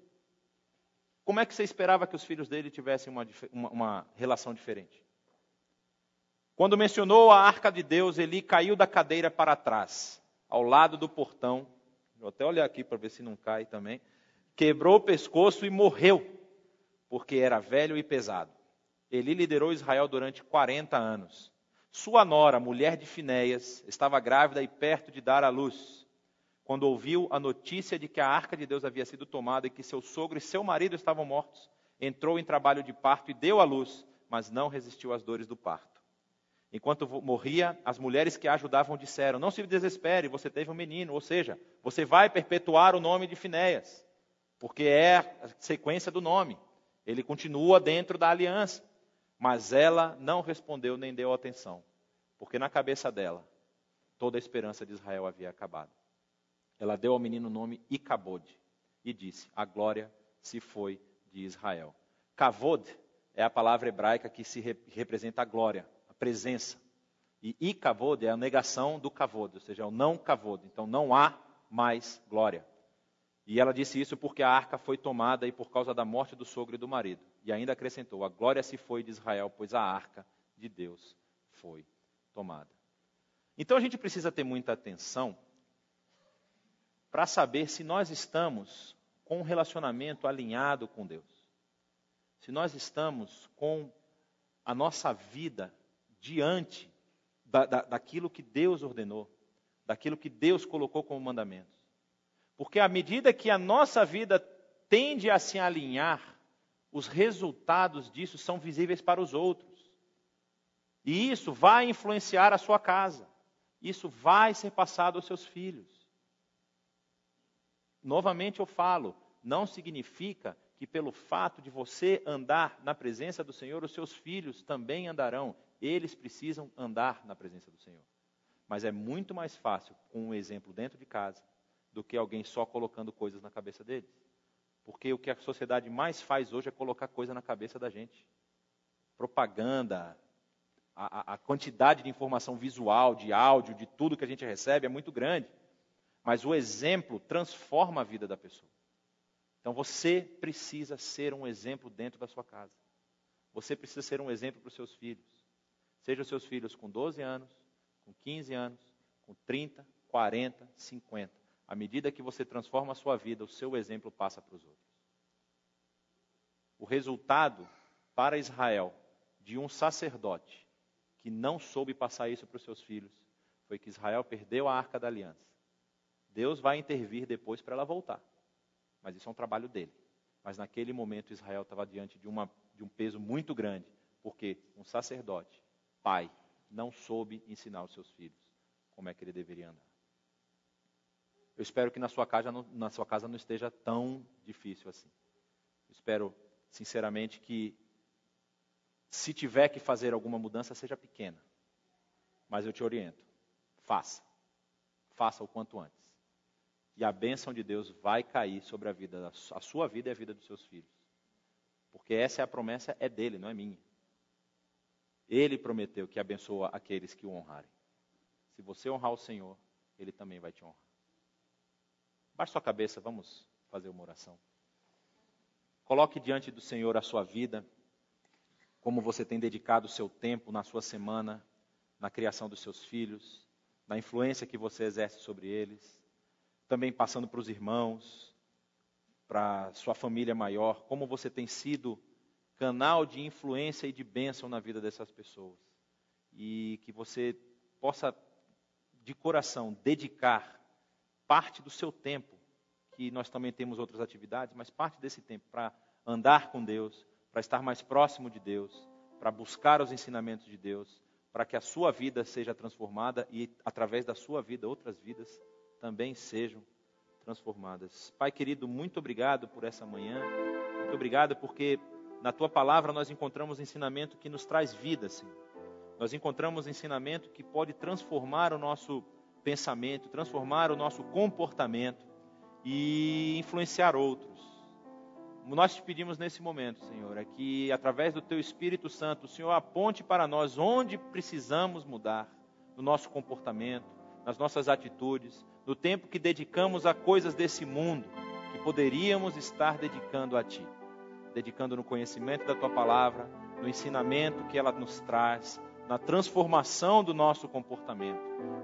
Como é que você esperava que os filhos dele tivessem uma, uma, uma relação diferente? Quando mencionou a arca de Deus, Eli caiu da cadeira para trás, ao lado do portão. Vou até olhar aqui para ver se não cai também. Quebrou o pescoço e morreu, porque era velho e pesado. Eli liderou Israel durante 40 anos. Sua nora, mulher de Finéias, estava grávida e perto de dar à luz. Quando ouviu a notícia de que a arca de Deus havia sido tomada e que seu sogro e seu marido estavam mortos, entrou em trabalho de parto e deu à luz, mas não resistiu às dores do parto. Enquanto morria, as mulheres que a ajudavam disseram: Não se desespere, você teve um menino, ou seja, você vai perpetuar o nome de Finéias, porque é a sequência do nome. Ele continua dentro da aliança. Mas ela não respondeu nem deu atenção, porque na cabeça dela toda a esperança de Israel havia acabado. Ela deu ao menino o nome Icabod e disse: A glória se foi de Israel. Kavod é a palavra hebraica que se representa a glória, a presença. E Icabod é a negação do Kavod, ou seja, é o não Kavod. Então não há mais glória. E ela disse isso porque a arca foi tomada e por causa da morte do sogro e do marido. E ainda acrescentou: A glória se foi de Israel, pois a arca de Deus foi tomada. Então a gente precisa ter muita atenção para saber se nós estamos com um relacionamento alinhado com Deus. Se nós estamos com a nossa vida diante da, da, daquilo que Deus ordenou, daquilo que Deus colocou como mandamento. Porque à medida que a nossa vida tende a se alinhar, os resultados disso são visíveis para os outros. E isso vai influenciar a sua casa. Isso vai ser passado aos seus filhos. Novamente eu falo, não significa que pelo fato de você andar na presença do Senhor, os seus filhos também andarão. Eles precisam andar na presença do Senhor. Mas é muito mais fácil com um exemplo dentro de casa do que alguém só colocando coisas na cabeça deles. Porque o que a sociedade mais faz hoje é colocar coisa na cabeça da gente. Propaganda, a, a quantidade de informação visual, de áudio, de tudo que a gente recebe é muito grande. Mas o exemplo transforma a vida da pessoa. Então você precisa ser um exemplo dentro da sua casa. Você precisa ser um exemplo para os seus filhos. Seja os seus filhos com 12 anos, com 15 anos, com 30, 40, 50. À medida que você transforma a sua vida, o seu exemplo passa para os outros. O resultado para Israel de um sacerdote que não soube passar isso para os seus filhos foi que Israel perdeu a arca da aliança. Deus vai intervir depois para ela voltar. Mas isso é um trabalho dele. Mas naquele momento Israel estava diante de, uma, de um peso muito grande, porque um sacerdote, pai, não soube ensinar os seus filhos como é que ele deveria andar. Eu espero que na sua casa não, na sua casa não esteja tão difícil assim. Eu espero, sinceramente, que se tiver que fazer alguma mudança, seja pequena. Mas eu te oriento, faça. Faça o quanto antes. E a bênção de Deus vai cair sobre a vida, a sua vida e a vida dos seus filhos. Porque essa é a promessa, é dele, não é minha. Ele prometeu que abençoa aqueles que o honrarem. Se você honrar o Senhor, ele também vai te honrar. Baixe sua cabeça, vamos fazer uma oração. Coloque diante do Senhor a sua vida, como você tem dedicado o seu tempo na sua semana, na criação dos seus filhos, na influência que você exerce sobre eles, também passando para os irmãos, para sua família maior, como você tem sido canal de influência e de bênção na vida dessas pessoas. E que você possa, de coração, dedicar parte do seu tempo, que nós também temos outras atividades, mas parte desse tempo para andar com Deus, para estar mais próximo de Deus, para buscar os ensinamentos de Deus, para que a sua vida seja transformada e através da sua vida outras vidas também sejam transformadas. Pai querido, muito obrigado por essa manhã. Muito obrigado porque na tua palavra nós encontramos ensinamento que nos traz vida, Senhor. Nós encontramos ensinamento que pode transformar o nosso pensamento, transformar o nosso comportamento e influenciar outros. Nós te pedimos nesse momento, Senhor, é que através do teu Espírito Santo, o Senhor aponte para nós onde precisamos mudar no nosso comportamento, nas nossas atitudes, no tempo que dedicamos a coisas desse mundo, que poderíamos estar dedicando a Ti, dedicando no conhecimento da Tua palavra, no ensinamento que ela nos traz, na transformação do nosso comportamento,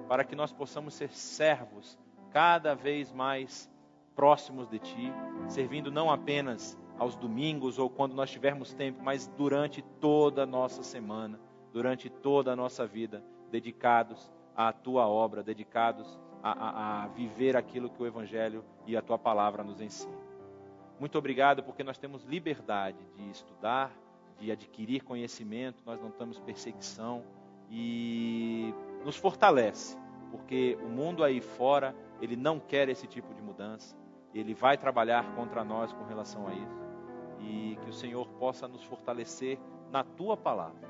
para que nós possamos ser servos cada vez mais próximos de Ti, servindo não apenas aos domingos ou quando nós tivermos tempo, mas durante toda a nossa semana, durante toda a nossa vida, dedicados à Tua obra, dedicados a, a, a viver aquilo que o Evangelho e a Tua palavra nos ensinam. Muito obrigado porque nós temos liberdade de estudar, de adquirir conhecimento, nós não temos perseguição e nos fortalece, porque o mundo aí fora, ele não quer esse tipo de mudança, ele vai trabalhar contra nós com relação a isso e que o Senhor possa nos fortalecer na tua palavra,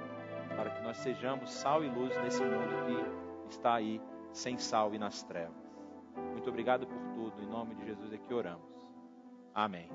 para que nós sejamos sal e luz nesse mundo que está aí sem sal e nas trevas. Muito obrigado por tudo, em nome de Jesus é que oramos. Amém.